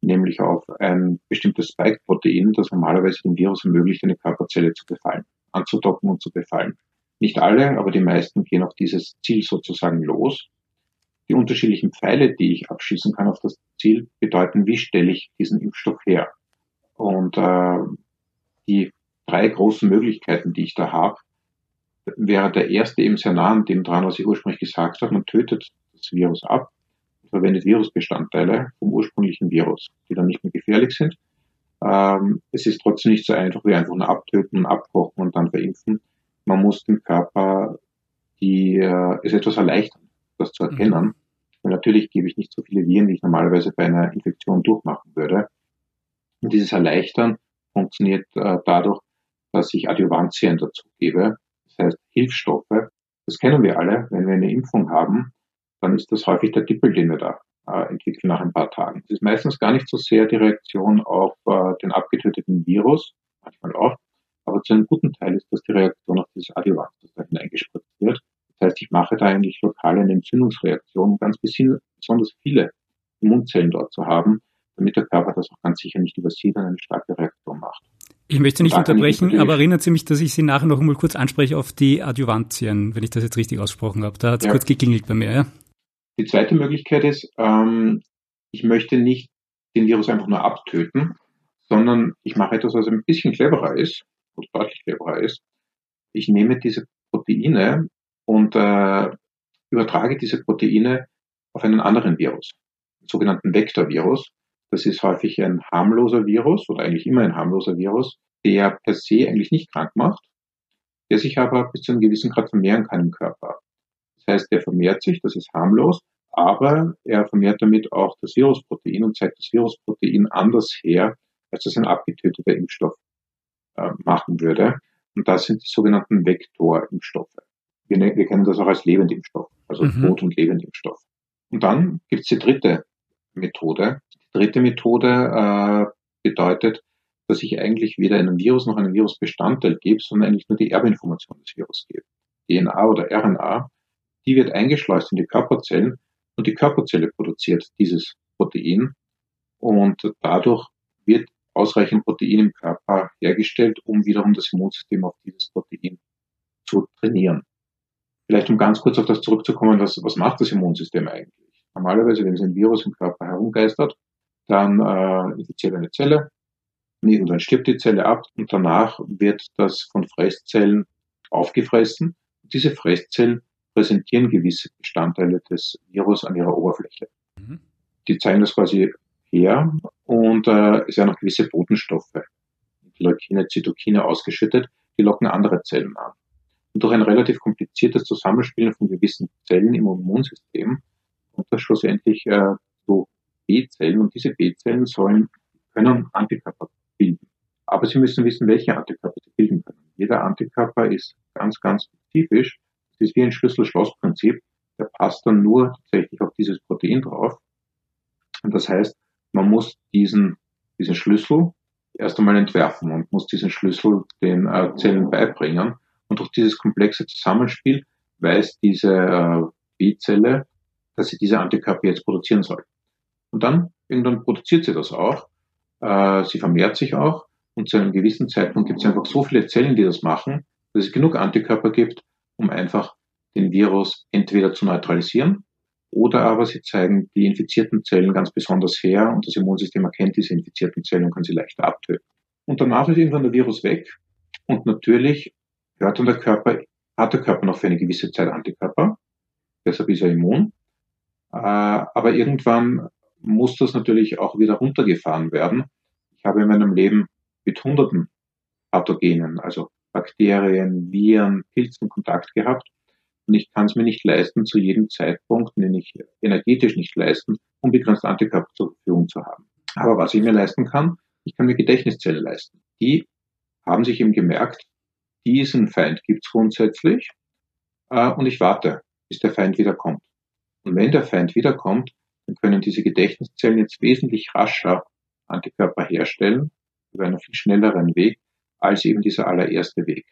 nämlich auf ein bestimmtes Spike-Protein, das normalerweise dem Virus ermöglicht, eine Körperzelle zu befallen, anzudocken und zu befallen. Nicht alle, aber die meisten gehen auf dieses Ziel sozusagen los. Die unterschiedlichen Pfeile, die ich abschießen kann auf das Ziel, bedeuten, wie stelle ich diesen Impfstoff her. Und äh, die drei großen Möglichkeiten, die ich da habe, wäre der erste eben sehr nah an dem dran, was ich ursprünglich gesagt habe. Man tötet das Virus ab, verwendet Virusbestandteile vom ursprünglichen Virus, die dann nicht mehr gefährlich sind. Ähm, es ist trotzdem nicht so einfach wie einfach nur abtöten und abkochen und dann verimpfen. Man muss dem Körper die, äh, es etwas erleichtern, das zu erkennen. Mhm. Weil natürlich gebe ich nicht so viele Viren, wie ich normalerweise bei einer Infektion durchmachen würde. Und dieses Erleichtern funktioniert äh, dadurch, dass ich Adjuvantien dazu gebe. Das heißt Hilfsstoffe. Das kennen wir alle. Wenn wir eine Impfung haben, dann ist das häufig der Tippel, den wir da äh, entwickeln nach ein paar Tagen. Es ist meistens gar nicht so sehr die Reaktion auf äh, den abgetöteten Virus, manchmal auch, aber zu einem guten Teil ist das die Reaktion auf dieses Adjuvant, das da hineingespritzt wird. Das heißt, ich mache da eigentlich lokal eine Entzündungsreaktion, um ganz besonders viele Immunzellen dort zu haben, damit der Körper das auch ganz sicher nicht übersieht und eine starke Reaktion macht. Ich möchte nicht unterbrechen, aber erinnert Sie mich, dass ich Sie nachher noch einmal kurz anspreche auf die Adjuvantien, wenn ich das jetzt richtig ausgesprochen habe. Da hat es ja. kurz geklingelt bei mir. Ja? Die zweite Möglichkeit ist, ähm, ich möchte nicht den Virus einfach nur abtöten, sondern ich mache etwas, was ein bisschen cleverer ist, was deutlich cleverer ist. Ich nehme diese Proteine und äh, übertrage diese Proteine auf einen anderen Virus, den sogenannten Vektorvirus. Das ist häufig ein harmloser Virus oder eigentlich immer ein harmloser Virus, der per se eigentlich nicht krank macht, der sich aber bis zu einem gewissen Grad vermehren kann im Körper. Das heißt, der vermehrt sich, das ist harmlos, aber er vermehrt damit auch das Virusprotein und zeigt das Virusprotein anders her, als das ein abgetöteter Impfstoff äh, machen würde. Und das sind die sogenannten Vektorimpfstoffe. Wir, ne-, wir kennen das auch als Lebendimpfstoff, also mhm. Tot- und Lebendimpfstoff. Und dann gibt es die dritte Methode. Dritte Methode äh, bedeutet, dass ich eigentlich weder einen Virus noch einen Virusbestandteil gebe, sondern eigentlich nur die Erbinformation des Virus gebe. DNA oder RNA, die wird eingeschleust in die Körperzellen und die Körperzelle produziert dieses Protein und dadurch wird ausreichend Protein im Körper hergestellt, um wiederum das Immunsystem auf dieses Protein zu trainieren. Vielleicht um ganz kurz auf das zurückzukommen, was, was macht das Immunsystem eigentlich? Normalerweise, wenn es ein Virus im Körper herumgeistert, dann äh, infiziert eine Zelle, und irgendwann stirbt die Zelle ab und danach wird das von Fresszellen aufgefressen. Und diese Fresszellen präsentieren gewisse Bestandteile des Virus an ihrer Oberfläche. Mhm. Die zeigen das quasi her und äh, es werden auch gewisse Botenstoffe, Leukine, Zytokine ausgeschüttet, die locken andere Zellen an. Und durch ein relativ kompliziertes Zusammenspiel von gewissen Zellen im Immunsystem kommt das schlussendlich äh, B-Zellen und diese B-Zellen sollen können Antikörper bilden. Aber sie müssen wissen, welche Antikörper sie bilden können. Jeder Antikörper ist ganz, ganz spezifisch. Es ist wie ein Schlüssel-Schloss-Prinzip. Der passt dann nur tatsächlich auf dieses Protein drauf. Und das heißt, man muss diesen, diesen Schlüssel erst einmal entwerfen und muss diesen Schlüssel den äh, Zellen beibringen. Und durch dieses komplexe Zusammenspiel weiß diese äh, B-Zelle, dass sie diese Antikörper jetzt produzieren soll. Und dann irgendwann produziert sie das auch. Äh, sie vermehrt sich auch. Und zu einem gewissen Zeitpunkt gibt es einfach so viele Zellen, die das machen, dass es genug Antikörper gibt, um einfach den Virus entweder zu neutralisieren oder aber sie zeigen die infizierten Zellen ganz besonders her und das Immunsystem erkennt diese infizierten Zellen und kann sie leichter abtöten. Und danach ist irgendwann der Virus weg und natürlich hört dann der Körper, hat der Körper noch für eine gewisse Zeit Antikörper, deshalb ist er immun. Äh, aber irgendwann muss das natürlich auch wieder runtergefahren werden. Ich habe in meinem Leben mit hunderten Pathogenen, also Bakterien, Viren, Pilzen Kontakt gehabt. Und ich kann es mir nicht leisten, zu jedem Zeitpunkt, den ich energetisch nicht leisten, unbegrenzt Antikörper zur Verfügung zu haben. Aber was ich mir leisten kann, ich kann mir Gedächtniszellen leisten. Die haben sich eben gemerkt, diesen Feind gibt's grundsätzlich äh, und ich warte, bis der Feind wiederkommt. Und wenn der Feind wiederkommt, dann können diese Gedächtniszellen jetzt wesentlich rascher Antikörper herstellen, über einen viel schnelleren Weg, als eben dieser allererste Weg.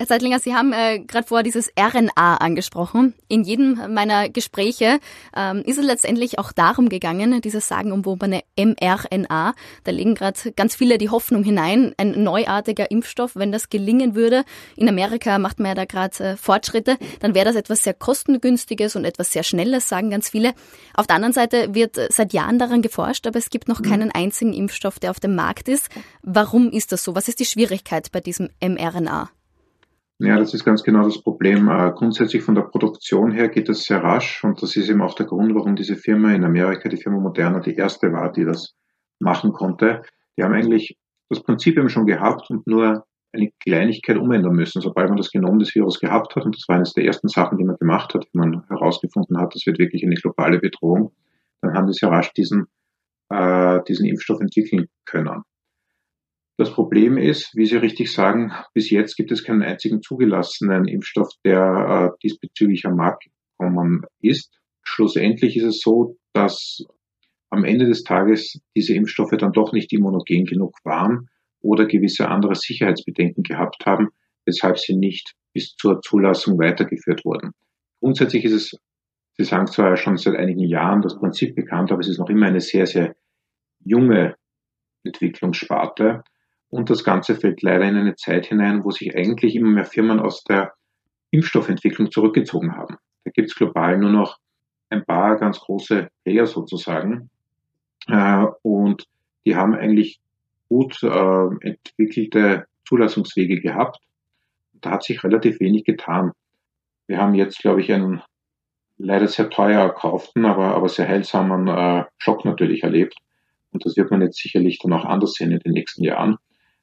Herr Seitlinger, Sie haben äh, gerade vorher dieses RNA angesprochen. In jedem meiner Gespräche ähm, ist es letztendlich auch darum gegangen, dieses sagenumwobene mRNA. Da legen gerade ganz viele die Hoffnung hinein, ein neuartiger Impfstoff, wenn das gelingen würde. In Amerika macht man ja da gerade äh, Fortschritte. Dann wäre das etwas sehr kostengünstiges und etwas sehr Schnelles, sagen ganz viele. Auf der anderen Seite wird äh, seit Jahren daran geforscht, aber es gibt noch keinen einzigen Impfstoff, der auf dem Markt ist. Warum ist das so? Was ist die Schwierigkeit bei diesem mRNA? Ja, das ist ganz genau das Problem. Äh, grundsätzlich von der Produktion her geht das sehr rasch und das ist eben auch der Grund, warum diese Firma in Amerika, die Firma Moderna, die erste war, die das machen konnte. Die haben eigentlich das Prinzip eben schon gehabt und nur eine Kleinigkeit umändern müssen. Sobald man das Genom des Virus gehabt hat, und das war eines der ersten Sachen, die man gemacht hat, wie man herausgefunden hat, das wird wirklich eine globale Bedrohung, dann haben die sehr rasch diesen, äh, diesen Impfstoff entwickeln können. Das Problem ist, wie Sie richtig sagen, bis jetzt gibt es keinen einzigen zugelassenen Impfstoff, der äh, diesbezüglich am Markt gekommen ist. Schlussendlich ist es so, dass am Ende des Tages diese Impfstoffe dann doch nicht immunogen genug waren oder gewisse andere Sicherheitsbedenken gehabt haben, weshalb sie nicht bis zur Zulassung weitergeführt wurden. Grundsätzlich ist es, Sie sagen zwar schon seit einigen Jahren das Prinzip bekannt, aber es ist noch immer eine sehr, sehr junge Entwicklungssparte. Und das Ganze fällt leider in eine Zeit hinein, wo sich eigentlich immer mehr Firmen aus der Impfstoffentwicklung zurückgezogen haben. Da gibt es global nur noch ein paar ganz große Player sozusagen. Äh, und die haben eigentlich gut äh, entwickelte Zulassungswege gehabt. Da hat sich relativ wenig getan. Wir haben jetzt, glaube ich, einen leider sehr teuer erkauften, aber, aber sehr heilsamen äh, Schock natürlich erlebt. Und das wird man jetzt sicherlich dann auch anders sehen in den nächsten Jahren.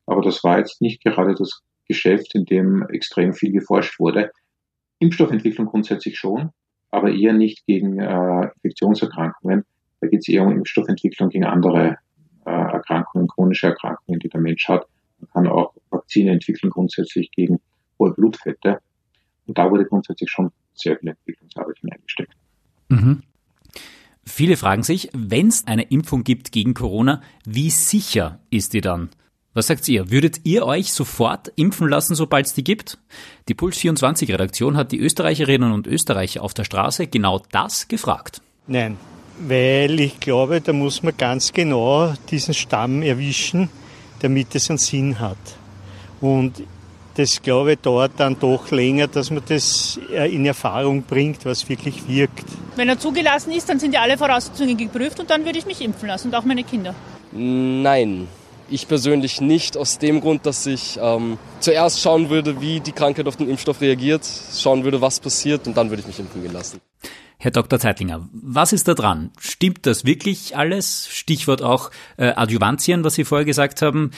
Aber das war jetzt nicht gerade das Geschäft, in dem extrem viel geforscht wurde. Impfstoffentwicklung grundsätzlich schon, aber eher nicht gegen äh, Infektionserkrankungen. Da geht es eher um Impfstoffentwicklung gegen andere äh, Erkrankungen, chronische Erkrankungen, die der Mensch hat. Man kann auch Vakzine entwickeln, grundsätzlich gegen hohe Blutfette. Und da wurde grundsätzlich schon sehr viel Entwicklungsarbeit hineingesteckt. Mhm. Viele fragen sich, wenn es eine Impfung gibt gegen Corona, wie sicher ist die dann? Was sagt ihr? Würdet ihr euch sofort impfen lassen, sobald es die gibt? Die Puls 24 Redaktion hat die Österreicherinnen und Österreicher auf der Straße genau das gefragt. Nein, weil ich glaube, da muss man ganz genau diesen Stamm erwischen, damit es einen Sinn hat. Und das, glaube ich, dauert dann doch länger, dass man das äh, in Erfahrung bringt, was wirklich wirkt. Wenn er zugelassen ist, dann sind ja alle Voraussetzungen geprüft und dann würde ich mich impfen lassen und auch meine Kinder. Nein, ich persönlich nicht, aus dem Grund, dass ich ähm, zuerst schauen würde, wie die Krankheit auf den Impfstoff reagiert, schauen würde, was passiert und dann würde ich mich impfen lassen. Herr Dr. Zeitlinger, was ist da dran? Stimmt das wirklich alles? Stichwort auch äh, Adjuvantien, was Sie vorher gesagt haben.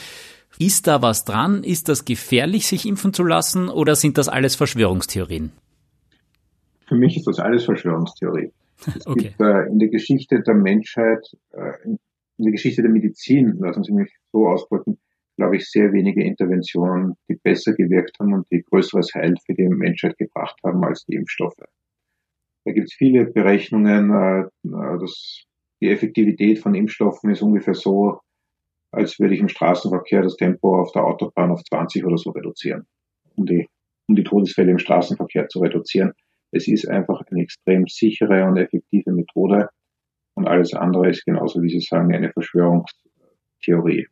Ist da was dran? Ist das gefährlich, sich impfen zu lassen oder sind das alles Verschwörungstheorien? Für mich ist das alles Verschwörungstheorie. Es [laughs] okay. gibt äh, in der Geschichte der Menschheit, äh, in der Geschichte der Medizin, lassen Sie mich so ausdrücken, glaube ich, sehr wenige Interventionen, die besser gewirkt haben und die größeres Heil für die Menschheit gebracht haben als die Impfstoffe. Da gibt es viele Berechnungen, äh, dass die Effektivität von Impfstoffen ist ungefähr so, als würde ich im Straßenverkehr das Tempo auf der Autobahn auf 20 oder so reduzieren, um die, um die Todesfälle im Straßenverkehr zu reduzieren. Es ist einfach eine extrem sichere und effektive Methode, und alles andere ist genauso, wie Sie sagen, eine Verschwörungstheorie.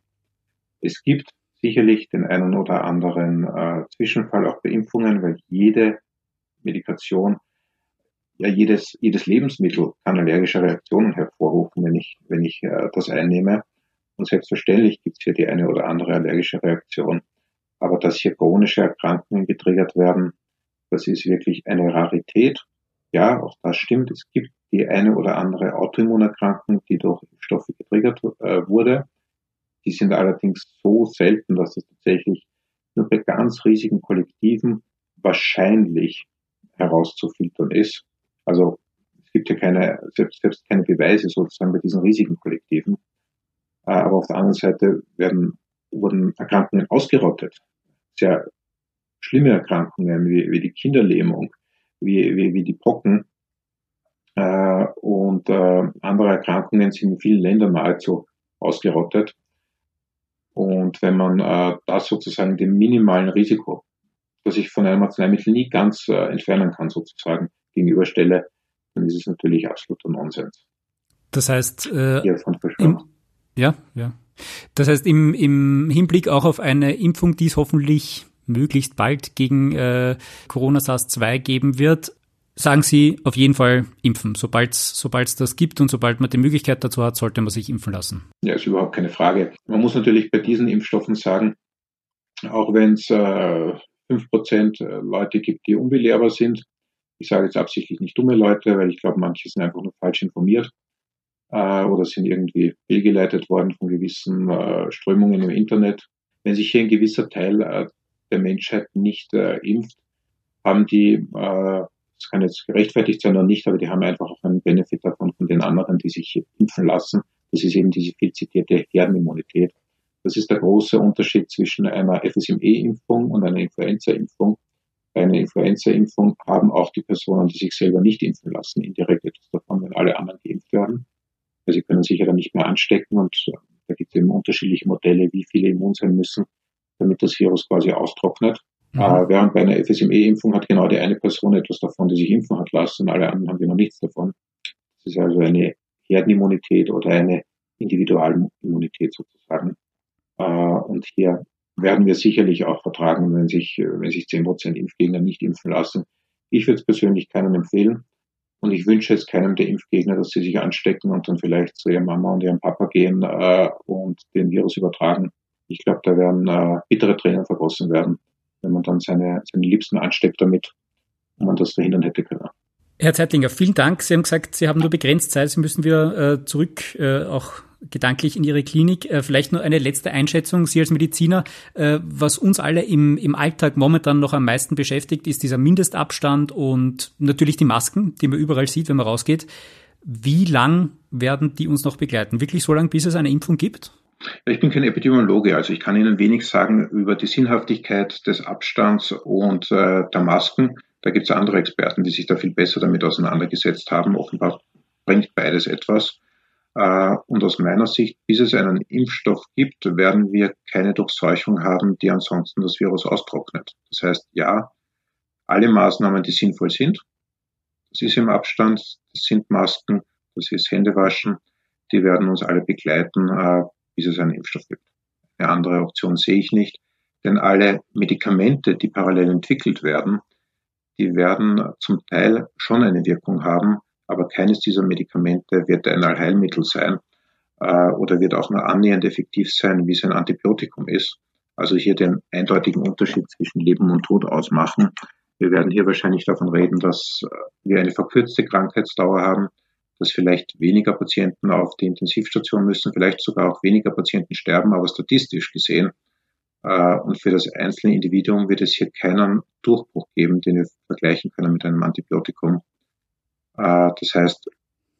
Es gibt sicherlich den einen oder anderen äh, Zwischenfall auch bei Impfungen, weil jede Medikation, ja jedes, jedes Lebensmittel kann allergische Reaktionen hervorrufen, wenn ich, wenn ich äh, das einnehme. Und selbstverständlich gibt es hier die eine oder andere allergische Reaktion. Aber dass hier chronische Erkrankungen getriggert werden, das ist wirklich eine Rarität. Ja, auch das stimmt. Es gibt die eine oder andere Autoimmunerkrankung, die durch Stoffe getriggert äh, wurde. Die sind allerdings so selten, dass es tatsächlich nur bei ganz riesigen Kollektiven wahrscheinlich herauszufiltern ist. Also es gibt ja keine, selbst, selbst keine Beweise sozusagen bei diesen riesigen Kollektiven. Äh, aber auf der anderen Seite werden, wurden Erkrankungen ausgerottet. Sehr schlimme Erkrankungen wie, wie die Kinderlähmung, wie, wie, wie die Pocken, äh, und äh, andere Erkrankungen sind in vielen Ländern nahezu ausgerottet. Und wenn man äh, das sozusagen dem minimalen Risiko, das ich von einem Arzneimittel nie ganz äh, entfernen kann, sozusagen gegenüberstelle, dann ist es natürlich absoluter Nonsens. Das heißt, äh, im, ja, ja. Das heißt, im, im Hinblick auch auf eine Impfung, die es hoffentlich möglichst bald gegen äh, Corona SARS-2 geben wird, sagen Sie auf jeden Fall impfen. Sobald es das gibt und sobald man die Möglichkeit dazu hat, sollte man sich impfen lassen. Ja, ist überhaupt keine Frage. Man muss natürlich bei diesen Impfstoffen sagen, auch wenn es äh, 5% äh, Leute gibt, die unbelehrbar sind, ich sage jetzt absichtlich nicht dumme Leute, weil ich glaube, manche sind einfach nur falsch informiert äh, oder sind irgendwie fehlgeleitet worden von gewissen äh, Strömungen im Internet. Wenn sich hier ein gewisser Teil äh, der Menschheit nicht äh, impft, haben die, äh, das kann jetzt gerechtfertigt sein oder nicht, aber die haben einfach auch einen Benefit davon von den anderen, die sich impfen lassen. Das ist eben diese viel zitierte Herdenimmunität. Das ist der große Unterschied zwischen einer FSME-Impfung und einer Influenza-Impfung. Bei einer Influenza-Impfung haben auch die Personen, die sich selber nicht impfen lassen, indirekt etwas davon, wenn alle anderen geimpft werden. Weil sie können sich ja dann nicht mehr anstecken und äh, da gibt es eben unterschiedliche Modelle, wie viele immun sein müssen, damit das Virus quasi austrocknet. Mhm. Äh, während bei einer FSME-Impfung hat genau die eine Person etwas davon, die sich impfen hat lassen, alle anderen haben noch nichts davon. Das ist also eine Herdenimmunität oder eine Individualimmunität sozusagen. Äh, und hier werden wir sicherlich auch vertragen, wenn sich, wenn sich zehn Prozent Impfgegner nicht impfen lassen. Ich würde es persönlich keinen empfehlen. Und ich wünsche es keinem der Impfgegner, dass sie sich anstecken und dann vielleicht zu ihrer Mama und ihrem Papa gehen äh, und den Virus übertragen. Ich glaube, da werden äh, bittere Tränen vergossen werden, wenn man dann seine, seine Liebsten ansteckt damit und man das verhindern hätte können. Herr Zeitlinger, vielen Dank. Sie haben gesagt, Sie haben nur begrenzt Zeit. Sie müssen wieder äh, zurück äh, auch gedanklich in Ihre Klinik. Äh, vielleicht nur eine letzte Einschätzung. Sie als Mediziner, äh, was uns alle im, im Alltag momentan noch am meisten beschäftigt, ist dieser Mindestabstand und natürlich die Masken, die man überall sieht, wenn man rausgeht. Wie lang werden die uns noch begleiten? Wirklich so lange, bis es eine Impfung gibt? Ich bin kein Epidemiologe, also ich kann Ihnen wenig sagen über die Sinnhaftigkeit des Abstands und äh, der Masken. Da gibt es andere Experten, die sich da viel besser damit auseinandergesetzt haben. Offenbar bringt beides etwas. Äh, und aus meiner Sicht, bis es einen Impfstoff gibt, werden wir keine Durchseuchung haben, die ansonsten das Virus austrocknet. Das heißt, ja, alle Maßnahmen, die sinnvoll sind, das ist im Abstand, das sind Masken, das ist Händewaschen, die werden uns alle begleiten, äh, bis es einen Impfstoff gibt. Eine andere Option sehe ich nicht, denn alle Medikamente, die parallel entwickelt werden, die werden zum Teil schon eine Wirkung haben, aber keines dieser Medikamente wird ein Allheilmittel sein äh, oder wird auch nur annähernd effektiv sein, wie es ein Antibiotikum ist. Also hier den eindeutigen Unterschied zwischen Leben und Tod ausmachen. Wir werden hier wahrscheinlich davon reden, dass wir eine verkürzte Krankheitsdauer haben, dass vielleicht weniger Patienten auf die Intensivstation müssen, vielleicht sogar auch weniger Patienten sterben, aber statistisch gesehen. Äh, und für das einzelne Individuum wird es hier keinen Durchbruch geben, den wir vergleichen können mit einem Antibiotikum. Äh, das heißt,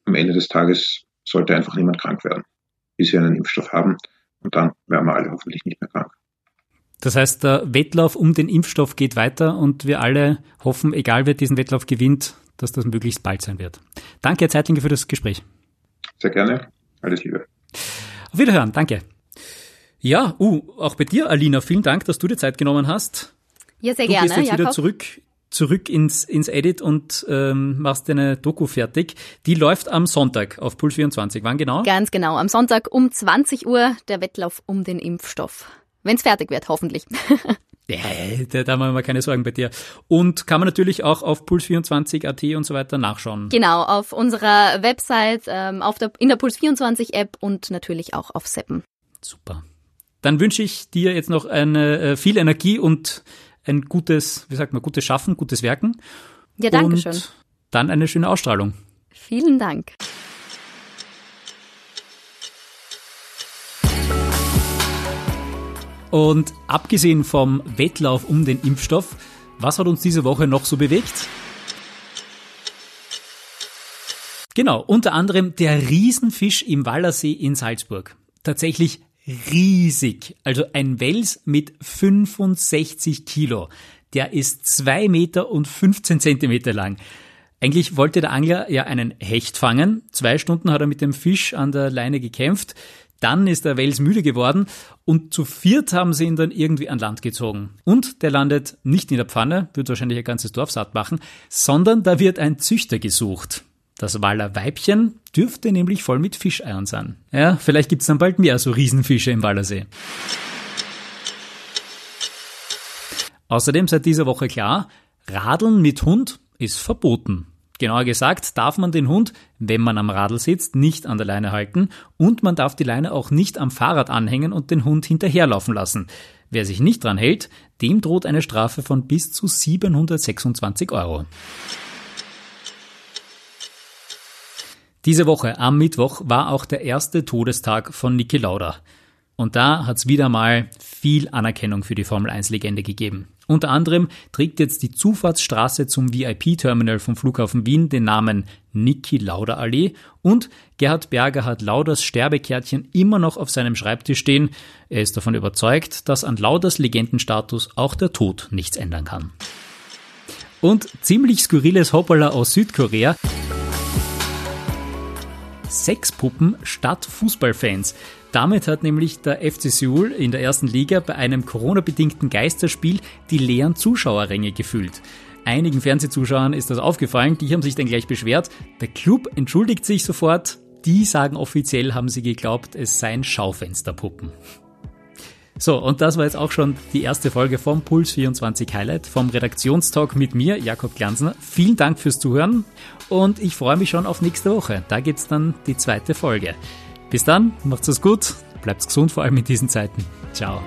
am Ende des Tages sollte einfach niemand krank werden, bis wir einen Impfstoff haben. Und dann werden wir alle hoffentlich nicht mehr krank. Das heißt, der Wettlauf um den Impfstoff geht weiter und wir alle hoffen, egal wer diesen Wettlauf gewinnt, dass das möglichst bald sein wird. Danke, Herr Zeitlinger, für das Gespräch. Sehr gerne. Alles Liebe. Auf Wiederhören. Danke. Ja, uh, auch bei dir, Alina, vielen Dank, dass du dir Zeit genommen hast. Ja, sehr du gerne. Du bist jetzt Jakob. wieder zurück zurück ins, ins Edit und ähm, machst deine Doku fertig. Die läuft am Sonntag auf Puls 24. Wann genau? Ganz genau, am Sonntag um 20 Uhr der Wettlauf um den Impfstoff. Wenn es fertig wird, hoffentlich. [laughs] Ja, da, da machen wir keine Sorgen bei dir. Und kann man natürlich auch auf Puls24.at und so weiter nachschauen. Genau, auf unserer Website, ähm, auf der, in der Puls24-App und natürlich auch auf Seppen. Super. Dann wünsche ich dir jetzt noch eine, äh, viel Energie und ein gutes, wie sagt man, gutes Schaffen, gutes Werken. Ja, danke schön. Und dann eine schöne Ausstrahlung. Vielen Dank. Und abgesehen vom Wettlauf um den Impfstoff, was hat uns diese Woche noch so bewegt? Genau, unter anderem der Riesenfisch im Wallersee in Salzburg. Tatsächlich riesig. Also ein Wels mit 65 Kilo. Der ist zwei Meter und 15 Zentimeter lang. Eigentlich wollte der Angler ja einen Hecht fangen. Zwei Stunden hat er mit dem Fisch an der Leine gekämpft. Dann ist der Wels müde geworden und zu viert haben sie ihn dann irgendwie an Land gezogen. Und der landet nicht in der Pfanne, wird wahrscheinlich ein ganzes Dorf satt machen, sondern da wird ein Züchter gesucht. Das Waller Weibchen dürfte nämlich voll mit Fischeiern sein. Ja, vielleicht gibt's dann bald mehr so Riesenfische im Wallersee. Außerdem seit dieser Woche klar, Radeln mit Hund ist verboten. Genauer gesagt darf man den Hund, wenn man am Radl sitzt, nicht an der Leine halten und man darf die Leine auch nicht am Fahrrad anhängen und den Hund hinterherlaufen lassen. Wer sich nicht dran hält, dem droht eine Strafe von bis zu 726 Euro. Diese Woche am Mittwoch war auch der erste Todestag von Niki Lauda. Und da hat es wieder mal viel Anerkennung für die Formel 1-Legende gegeben. Unter anderem trägt jetzt die Zufahrtsstraße zum VIP-Terminal vom Flughafen Wien den Namen Niki Lauda Allee und Gerhard Berger hat Lauders Sterbekärtchen immer noch auf seinem Schreibtisch stehen. Er ist davon überzeugt, dass an Lauders Legendenstatus auch der Tod nichts ändern kann. Und ziemlich skurriles Hoppala aus Südkorea. Sexpuppen statt Fußballfans. Damit hat nämlich der FC Seoul in der ersten Liga bei einem Corona-bedingten Geisterspiel die leeren Zuschauerränge gefüllt. Einigen Fernsehzuschauern ist das aufgefallen, die haben sich dann gleich beschwert. Der Club entschuldigt sich sofort. Die sagen offiziell, haben sie geglaubt, es seien Schaufensterpuppen. So, und das war jetzt auch schon die erste Folge vom Puls 24 Highlight, vom Redaktionstalk mit mir, Jakob Glanzner. Vielen Dank fürs Zuhören und ich freue mich schon auf nächste Woche. Da geht's dann die zweite Folge. Bis dann, macht's es gut, bleibt gesund, vor allem in diesen Zeiten. Ciao.